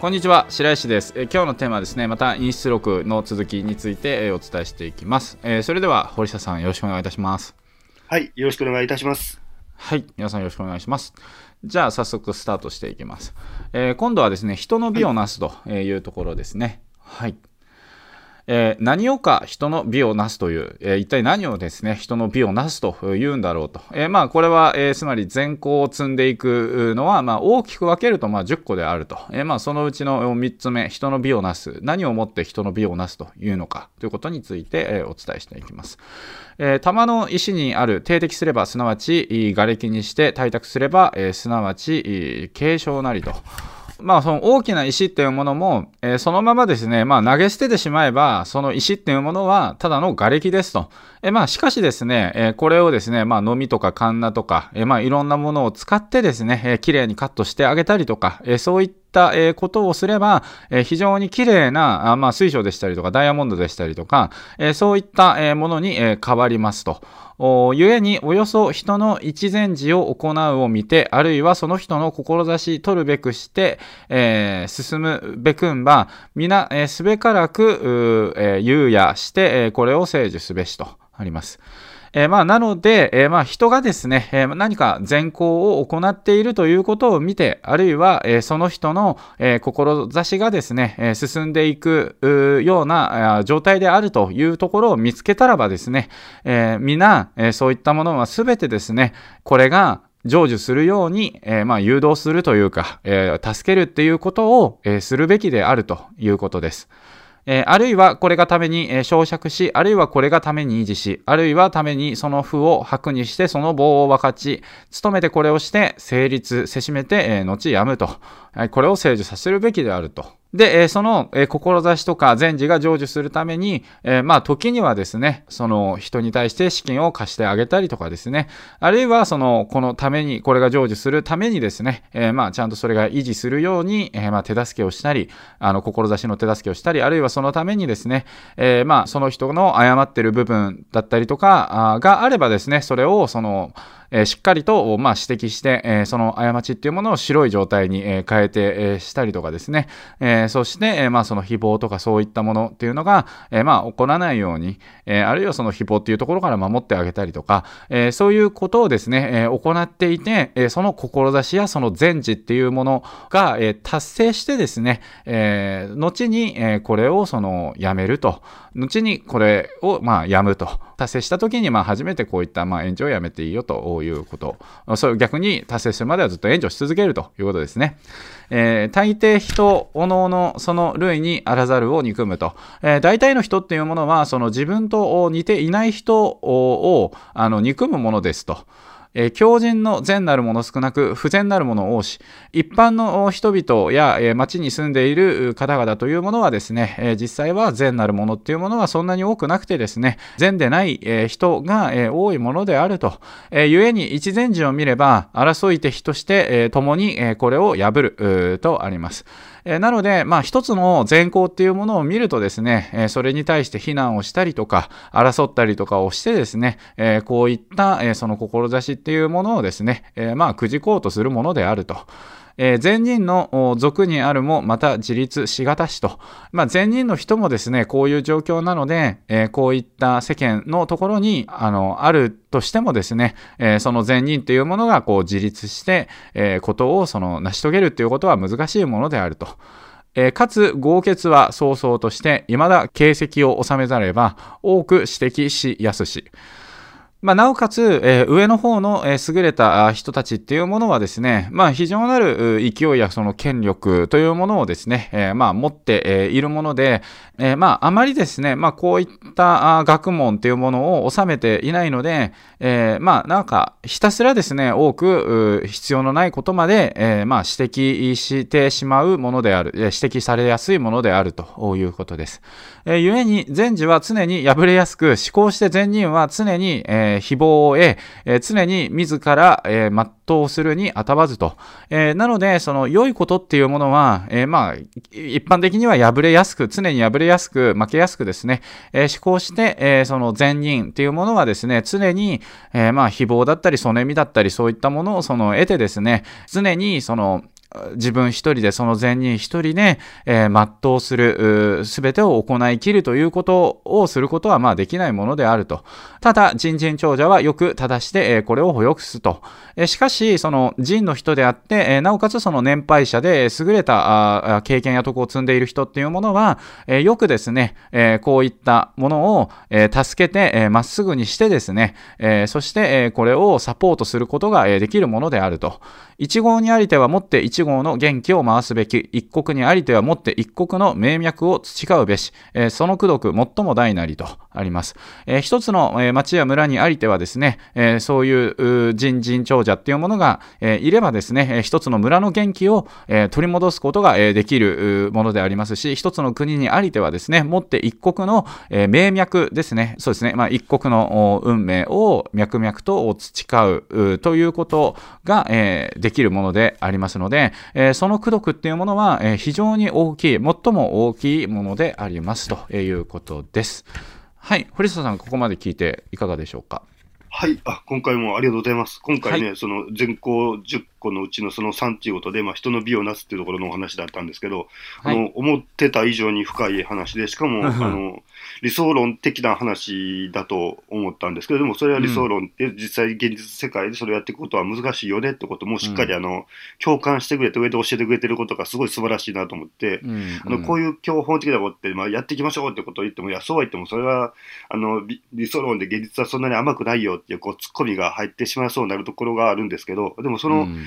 こんにちは白石です。え今日のテーマはですねまた陰出録の続きについてえお伝えしていきます。えそれでは堀下さんよろしくお願いいたします。はい、よろしくお願いいたします。はい皆さんよろしくお願いします。じゃあ早速スタートしていきます、えー今度はですね人の美をなすというところですね。はいえー何をか人の美をなすという、えー一体何をですね人の美をなすというんだろうと、えーまあこれは、えーつまり善行を積んでいくのは、まあ、大きく分けると、まあ、10個であると、えーまあそのうちの3つ目人の美をなす。何をもって人の美をなすというのかということについて、えーお伝えしていきます、えー玉の石にある定的すればすなわち瓦礫にして対卓すれば、えーすなわちいい継承なりと。まあ、その大きな石っていうものも、えーそのままですね、まあ、投げ捨ててしまえば、その石っていうものは、ただの瓦礫ですと。えーまあ、しかしですね、えーこれをですね、まあ、飲みとかカンナとか、えーまあ、いろんなものを使ってですね、えー綺麗にカットしてあげたりとか、えーそういった、えことをすれば、え非常に綺麗な、あまあ、水晶でしたりとか、ダイヤモンドでしたりとか、えそういった、えものに、え変わりますと。おゆえにおよそ人の一善事を行うを見て、あるいはその人の志取るべくして、えー進むべくんば、皆、えーすべからく、えー言うやして、えーこれを成就すべしとあります。えーまあ、なので、えーまあ、人がですね、えー何か善行を行っているということを見て、あるいは、えその人の、え志がですね、え進んでいくような状態であるというところを見つけたらばですね、え皆、えそういったものはすべてですね、これが成就するように、えーまあ、誘導するというか、えー助けるっていうことを、えーするべきであるということです。えあるいはこれがために、えー焼釈し、あるいはこれがために維持し、あるいはためにその負を白にしてその棒を分かち、努めてこれをして成立せしめて、え後やむと、はいこれを成就させるべきであると。で、えその、え志とか善事が成就するために、えまあ時にはですね、その人に対して資金を貸してあげたりとかですね、あるいはその、このために、これが成就するためにですね、えまあちゃんとそれが維持するように、えまあ手助けをしたり、あの、志の手助けをしたり、あるいはそのためにですね、えまあその人の誤ってる部分だったりとか、あがあればですね、それをその、えしっかりと、まあ、指摘して、えその過ちっていうものを白い状態に、え変えて、えしたりとかですね、えそして、えまあ、その誹謗とかそういったものっていうのが、えまあ、起こらないように、えあるいはその誹謗っていうところから守ってあげたりとか、えそういうことをですね、え行っていて、えその志やその善事っていうものが、え達成してですね、え後に、えこれをそのやめると、後にこれをまあやむと、達成した時にまあ初めてこういったまあ援助をやめていいよということ、それ逆に達成するまではずっと援助し続けるということですね。えー大抵人、おのおのその類にあらざるを憎むと。えー大体の人っていうものは、その自分と似ていない人をあの憎むものですと。えー強靭の善なるもの少なく不全なるもの多し一般の人々や、え町に住んでいる方々というものはですね、え実際は善なるものっていうものはそんなに多くなくてですね善でない、え人が、え多いものであると、え故に一善人を見れば争い敵として、え共に、えこれを破るとあります。えなので、まあ、一つの善行っていうものを見るとですね、えそれに対して非難をしたりとか、争ったりとかをしてですね、えこういった、えその志っていうものをですね、えまあ、くじこうとするものであると。えー善人の俗にあるもまた自立しがたしと。まあ、善人の人もですね、こういう状況なので、えーこういった世間のところに、あの、あるとしてもですね、えーその善人っていうものがこう自立して、えことをその成し遂げるっていうことは難しいものであると。えかつ豪傑は早々として未だ形跡を収めざれば多く指摘しやすし。まあ、なおかつ、えー上の方の、えー優れた人たちっていうものはですね、まあ、非常なる勢いやその権力というものをですね、えーまあ、持って、えーいるもので、えーまあ、あまりですね、まあ、こういったあ学問っていうものを収めていないので、えーまあ、なんか、ひたすらですね、多く必要のないことまで、えーまあ、指摘してしまうものである、指摘されやすいものであるということです。えー、故に、善事は常に破れやすく、思考して善人は常に、えー誹謗を得、えー常に自ら、えー全うするにあたわずと。えーなので、その良いことっていうものは、えーまあ、一般的には破れやすく、常に破れやすく、負けやすくですね、えー思考して、えーその善人っていうものはですね、常に、えーまあ、誹謗だったり、そねみだったり、そういったものをその得てですね、常にその、自分一人でその善人一人で、えー、全うする、すべてを行い切るということをすることはまあできないものであると。ただ、人人長者はよく正して、えー、これを保よくすと。えー、しかし、その人の人であって、えー、なおかつその年配者で優れた経験や徳を積んでいる人っていうものは、えー、よくですね、えー、こういったものを、えー、助けて、えー、まっすぐにしてですね、えー、そして、えー、これをサポートすることが、えー、できるものであると。一号にありてはもって号の元気を回すべき、一国にありてはもって一国の名脈を培うべし、えー、その功徳最も大なりと。あります。えー、一つの、えー、町や村にありてはですね、えー、そういう人人長者っていうものが、えー、いればですね、えー、一つの村の元気を、えー、取り戻すことが、えー、できるものでありますし、一つの国にありてはですね、もって一国の、えー、名脈ですね、そうですね、まあ、一国の運命を脈々と培うということが、えー、できるものでありますので、えー、その功徳っていうものは、えー、非常に大きい、最も大きいものでありますということです。はい、堀下さん、ここまで聞いていかがでしょうか？はい、あ今回もありがとうございます。今回ね、はい、その全校10個のうちのその3ということで、まあ、人の美をなすっていうところのお話だったんですけど、はい、あの思ってた以上に深い話で、しかもあの理想論的な話だと思ったんですけど、でもそれは理想論って実際現実世界でそれをやっていくことは難しいよねってこともしっかりあの、共感してくれて上で教えてくれてることがすごい素晴らしいなと思って、うん。うん、あのこういう教本的なことって、まあ、やっていきましょうってことを言っても、いや、そうは言ってもそれはあの理想論で現実はそんなに甘くないよっていうこうツッコミが入ってしまいそうになるところがあるんですけど、でもその、うん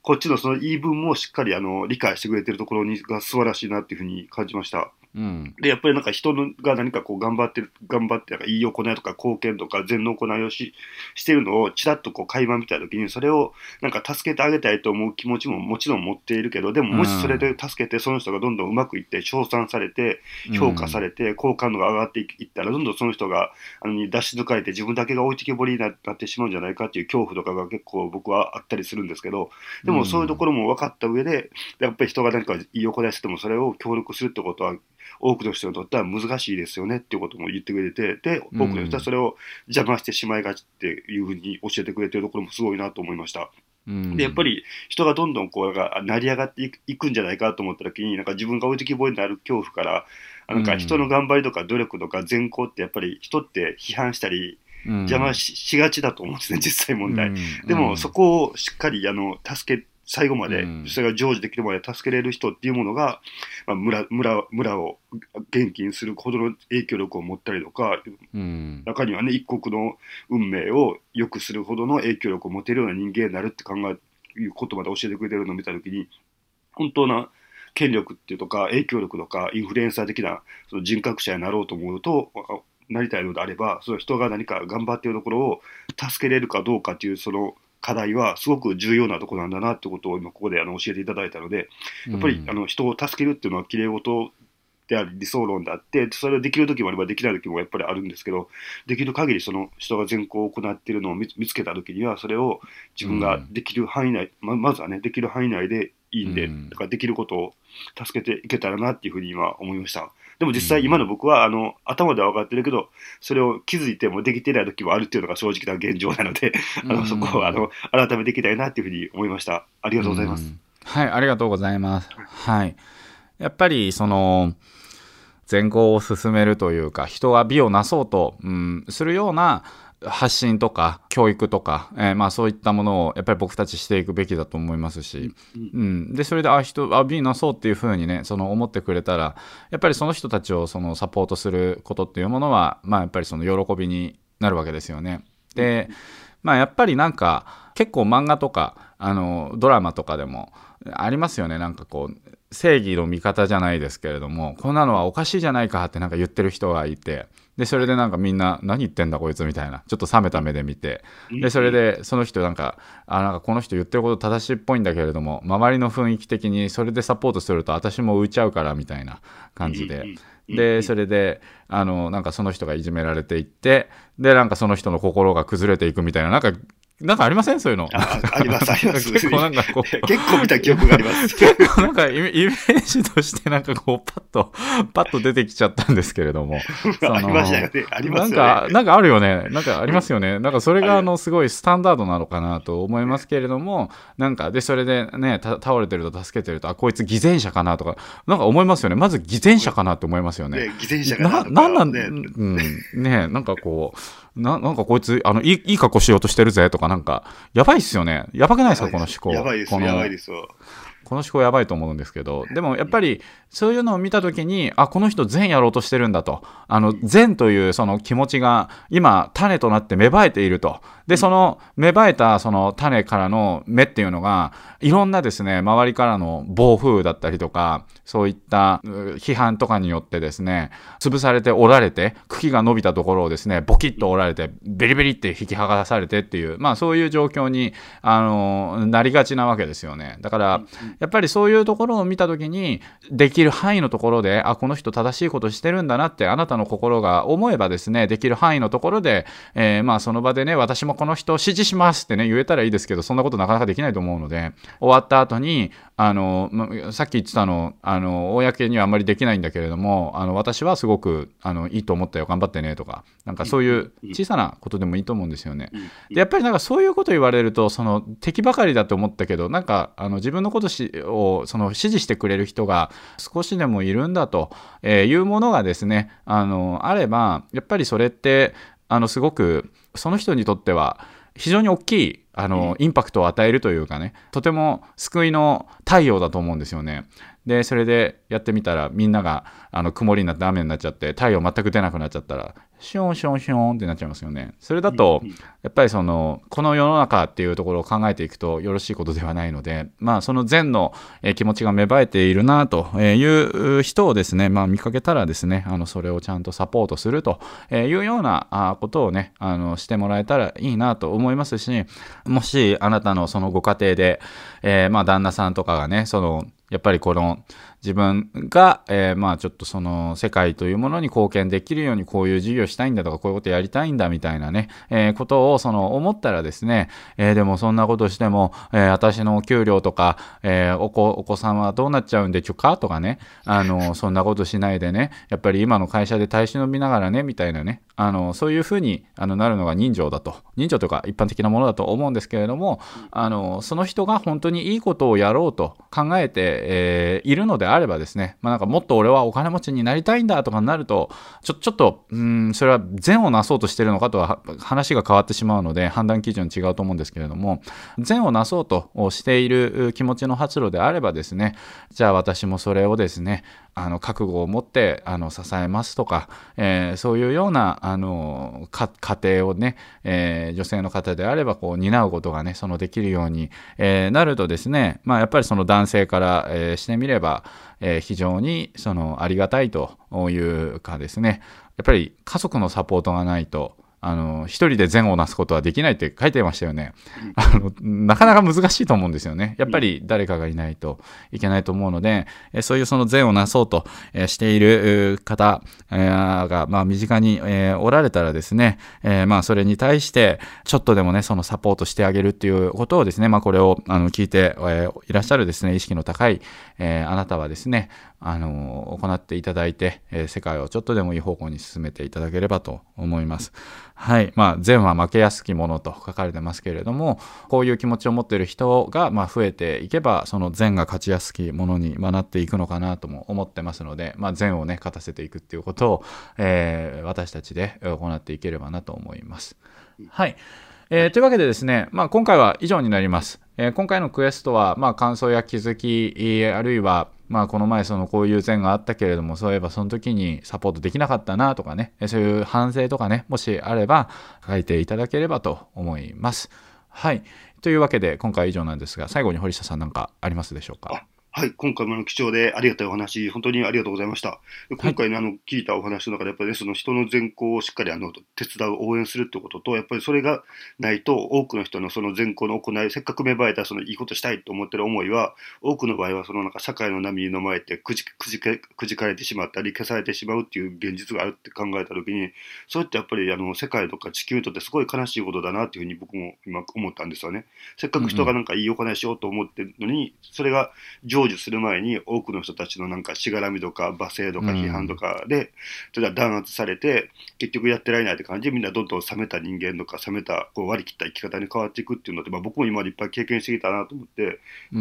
こっちのその言い分もしっかりあの理解してくれてるところにが素晴らしいなっていうふうに感じました。うん、で、やっぱりなんか人が何かこう頑張ってる、頑張って、いい行いとか貢献とか善の行いをししてるのをちらっとこう垣間見たときに、それをなんか助けてあげたいと思う気持ちももちろん持っているけど、でももしそれで助けてその人がどんどんうまくいって、称賛されて、評価されて、好感度が上がっていったら、どんどんその人が、あの、出し抜かれて自分だけが置いてけぼりになってしまうんじゃないかっていう恐怖とかが結構僕はあったりするんですけど、でもそういうところも分かった上で、やっぱり人が何かいい行いしてもそれを協力するってことは多くの人にとっては難しいですよねっていうことも言ってくれて、で、多くの人はそれを邪魔してしまいがちっていうふうに教えてくれてるところもすごいなと思いました。で、やっぱり人がどんどんこう、成り上がっていくんじゃないかと思った時に、なんか自分が置いてきぼりになる恐怖から、なんか人の頑張りとか努力とか善行ってやっぱり人って批判したり、邪魔しがちだと思うんですね、実際問題。でもそこをしっかりあの助け最後まで、それが成就できるまで助けれる人っていうものが、まあ、村村村を元気にするほどの影響力を持ったりとか、うん、中にはね一国の運命を良くするほどの影響力を持てるような人間になるって考えいうことまで教えてくれてるのを見たときに本当な権力っていうとか影響力とかインフルエンサー的なその人格者になろうと思うとなりたいのであればその人が何か頑張っているところを助けれるかどうかっていうその課題はすごく重要なところなんだなってことを今ここであの教えていただいたので、やっぱりあの人を助けるっていうのはきれい事であり理想論であって、それをできる時もあればできない時もやっぱりあるんですけど、できる限りその人が善行を行っているのを見つけた時には、それを自分ができる範囲内、ままずはね、できる範囲内でいいんで、だからできることを助けていけたらなっていうふうに今思いました。でも実際今の僕は、あの、頭では分かってるけど、それを気づいてもできてない時もあるっていうのが正直な現状なので、あの、そこを、あの、改めていきたいなっていうふうに思いました。ありがとうございます。はい、ありがとうございます。はい。やっぱり、その、善行を進めるというか、人は美をなそうと、うん、するような、発信とか教育とか、えー、まあそういったものをやっぱり僕たちしていくべきだと思いますし、うん、でそれであ人あ B なそうっていうふうにねその思ってくれたらやっぱりその人たちをそのサポートすることっていうものはまあやっぱりその喜びになるわけですよね。でまあやっぱりなんか結構漫画とかあのドラマとかでもありますよね。なんかこう正義の味方じゃないですけれどもこんなのはおかしいじゃないかってなんか言ってる人がいてでそれでなんかみんな何言ってんだこいつみたいな。ちょっと冷めた目で見て。でそれでその人なんかあなんかこの人言ってること正しいっぽいんだけれども周りの雰囲気的にそれでサポートすると私も浮いちゃうからみたいな感じで。でそれであのなんかその人がいじめられていってでなんかその人の心が崩れていくみたいななんかなんかありません？そういうの。ああります、あります。結構なんかこう、結構見た記憶があります。結構なんかイメイメージとしてなんかこうパッと、パッと出てきちゃったんですけれども。ありましたよね。ありますよね。なんか、なんかあるよね。なんかありますよね。なんかそれがあの、すごいスタンダードなのかなと思いますけれども、なんか、で、それでね、た倒れてると助けてると、あ、こいつ偽善者かなとか、なんか思いますよね。まず偽善者かなって思いますよね。ね、偽善者かなな、なんなん、ねうん、ねなんかこう、な、なんかこいつ、あの、いい、いい格好しようとしてるぜとか、なんか、やばいっすよね。やばくないですか、この思考。やばいですやばいですよ。この思考やばいと思うんですけど、でもやっぱりそういうのを見たときに、あ、この人善やろうとしてるんだと。あの、善というその気持ちが今種となって芽生えていると。で、その芽生えたその種からの芽っていうのが、いろんなですね、周りからの暴風だったりとか、そういった批判とかによってですね、潰されて折られて、茎が伸びたところをですね、ボキッと折られて、ベリベリって引き剥がされてっていう、まあそういう状況に、あの、なりがちなわけですよね。だから、やっぱりそういうところを見た時に、できる範囲のところで、あ、この人正しいことしてるんだなって、あなたの心が思えばですね、できる範囲のところで、えーまあその場でね、私もこの人を支持しますってね、言えたらいいですけど、そんなことなかなかできないと思うので、終わった後に、あの、まさっき言ってたの、あの、公にはあんまりできないんだけれども、あの、私はすごく、あの、いいと思ったよ、頑張ってね、とか、なんかそういう小さなことでもいいと思うんですよね。でやっぱりなんかそういうこと言われるとその敵ばかりだと思ったけどなんかあの自分のことしをその支持してくれる人が少しでもいるんだと、えーいうものがですねあのあればやっぱりそれってあのすごくその人にとっては非常に大きいあのインパクトを与えるというかねとても救いの太陽だと思うんですよね。でそれでやってみたらみんながあの曇りになって雨になっちゃって太陽全く出なくなっちゃったらシュンシュンシュンってなっちゃいますよね。それだとやっぱりそのこの世の中っていうところを考えていくとよろしいことではないのでまあその善のえー気持ちが芽生えているなという人をですねまあ見かけたらですねあのそれをちゃんとサポートするというようなあことをねあのしてもらえたらいいなと思いますしもしあなたのそのご家庭で、えーまあ旦那さんとかがねそのやっぱりこの自分が、えーまあちょっとその世界というものに貢献できるようにこういう事業したいんだとかこういうことやりたいんだみたいなね、えーことをその思ったらですね、えーでもそんなことしても、えー私のお給料とか、えーお子お子さんはどうなっちゃうんでちゅかとかね、あの、そんなことしないでね、やっぱり今の会社で耐え忍びながらね、みたいなね、あの、そういうふうにあのなるのが人情だと。人情というか一般的なものだと思うんですけれども、あの、その人が本当にいいことをやろうと考えて、えーいるのであればですね、まあなんかもっと俺はお金持ちになりたいんだとかになると、ちょ、ちょっと、うん、それは善をなそうとしてるのかとは話が変わってしまうので、判断基準違うと思うんですけれども、善をなそうとしている気持ちの発露であればですね、じゃあ私もそれをですね、あの覚悟を持ってあの支えますとか、えーそういうようなあの家庭をね、えー女性の方であればこう担うことがねそのできるように、えーなるとですね、まあ、やっぱりその男性から、えーしてみれば、え非常にそのありがたいというかですねやっぱり家族のサポートがないとあの、一人で善をなすことはできないって書いてましたよね。あの、なかなか難しいと思うんですよね。やっぱり誰かがいないといけないと思うので、えそういうその善をなそうとえーしているう方えーが、まあ、身近にえーおられたらですね、えーまあ、それに対して、ちょっとでもね、そのサポートしてあげるっていうことをですね、まあ、これをあの聞いて、えーいらっしゃるですね、意識の高い、えーあなたはですね、あの行っていただいて、えー世界をちょっとでもいい方向に進めていただければと思います。はい。まあ、善は負けやすきものと書かれてますけれども、こういう気持ちを持っている人が、まあ、増えていけば、その善が勝ちやすきものに、ま、なっていくのかなとも思ってますので、まあ、善をね、勝たせていくっていうことを、えー私たちで行っていければなと思います。はい。えーというわけでですね、まあ、今回は以上になります。えー今回のクエストは、まあ、感想や気づき、あるいは、まあ、この前そのこういう善があったけれども、そういえばその時にサポートできなかったなとかね、そういう反省とかね、もしあれば書いていただければと思います。はい。というわけで、今回以上なんですが、最後に堀下さんなんかありますでしょうか？はい、今回も貴重でありがたいお話、本当にありがとうございました。今回ね、あの、聞いたお話の中で、やっぱり、ね、その人の善行をしっかりあの手伝う、応援するってことと、やっぱりそれがないと、多くの人のその善行の行い、せっかく芽生えたそのいいことしたいと思ってる思いは、多くの場合はそのなんか社会の波に飲まれてくじくじくじかれてしまったり、消されてしまうっていう現実があるって考えたときに、それってやっぱりあの世界とか地球にとってすごい悲しいことだなっていうふうに僕も今思ったんですよね。せっかく人がなんかいい行いしようと思ってるのに、それが成就する前に、多くの人たちのなんかしがらみとか罵声とか批判とかで、それは弾圧されて、結局やってられないって感じで、みんなどんどん冷めた人間とか、冷めたこう割り切った生き方に変わっていくっていうので、まあ、僕も今までいっぱい経験してきたなと思って、やっ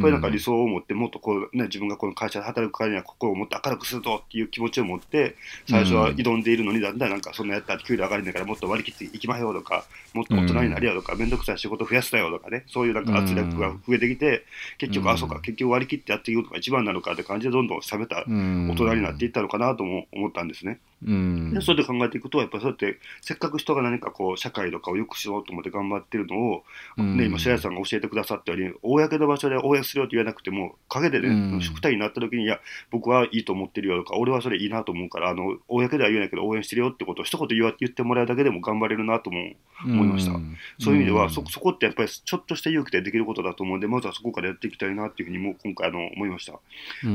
ぱりなんか理想を持って、もっとこう、ね、自分がこの会社で働くからには、心をもっと明るくするぞっていう気持ちを持って、最初は挑んでいるのに、だんだんなんかそんなやったら給料上がりながらもっと割り切っていきましょうとか、もっと大人になりようとか、面倒くさい仕事増やすなよとかね、そういうなんか圧力が増えてきて、結局、あ、そうか、結局割り切ってやっていくことが一番なのかって感じで、どんどん冷めた大人になっていったのかなとも思ったんですね。うん、でそれで考えていくと、やっぱりそうやってせっかく人が何かこう社会とかを良くしようと思って頑張ってるのを、うん、ね、今、白石さんが教えてくださったように、公の場所で応援するよって言わなくても、陰でね、うん、になった時に、いや、僕はいいと思ってるよとか、俺はそれいいなと思うから、あの公では言えないけど、応援してるよってことを一言言言ってもらうだけでも頑張れるなとも思いました。そういう意味ではそ、そこってやっぱりちょっとした勇気でできることだと思うんで、まずはそこからやっていきたいなっていうふうにも今回あの思いました。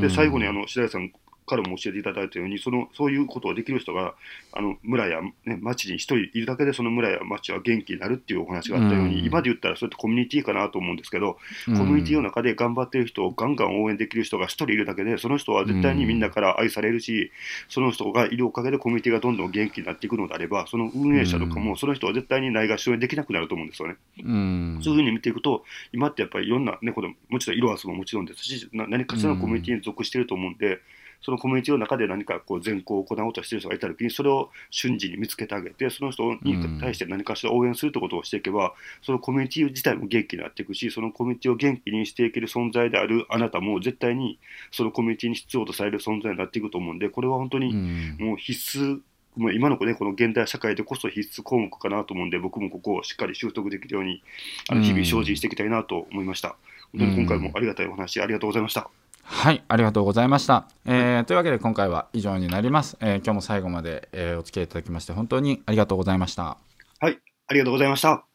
で最後にあの白石さんからも教えていただいたように、そのそういうことをできる人があの村や、ね、町に一人いるだけで、その村や町は元気になるっていうお話があったように、うん、今で言ったらそういったコミュニティかなと思うんですけど、うん、コミュニティの中で頑張ってる人をガンガン応援できる人が一人いるだけで、その人は絶対にみんなから愛されるし、その人がいるおかげでコミュニティがどんどん元気になっていくのであれば、その運営者とかも、その人は絶対にないがしろにできなくなると思うんですよね。うん、そういうふうに見ていくと、今ってやっぱりいろんな、ね、このもちろん色あすももちろんですし、何かしらのコミュニティに属していると思うんで、そのコミュニティの中で何かこう善行を行おうとしている人がいたときに、それを瞬時に見つけてあげて、その人に対して何かしら応援するということをしていけば、そのコミュニティ自体も元気になっていくし、そのコミュニティを元気にしていける存在であるあなたも絶対にそのコミュニティに必要とされる存在になっていくと思うんで、これは本当にもう必須、もう今の、ね、この現代社会でこそ必須項目かなと思うんで、僕もここをしっかり習得できるように、あの日々精進していきたいなと思いました。本当に今回もありがたいお話、ありがとうございました。はい、ありがとうございました。えー、というわけで今回は以上になります。えー、今日も最後まで、えー、お付き合いいただきまして本当にありがとうございました。はい、ありがとうございました。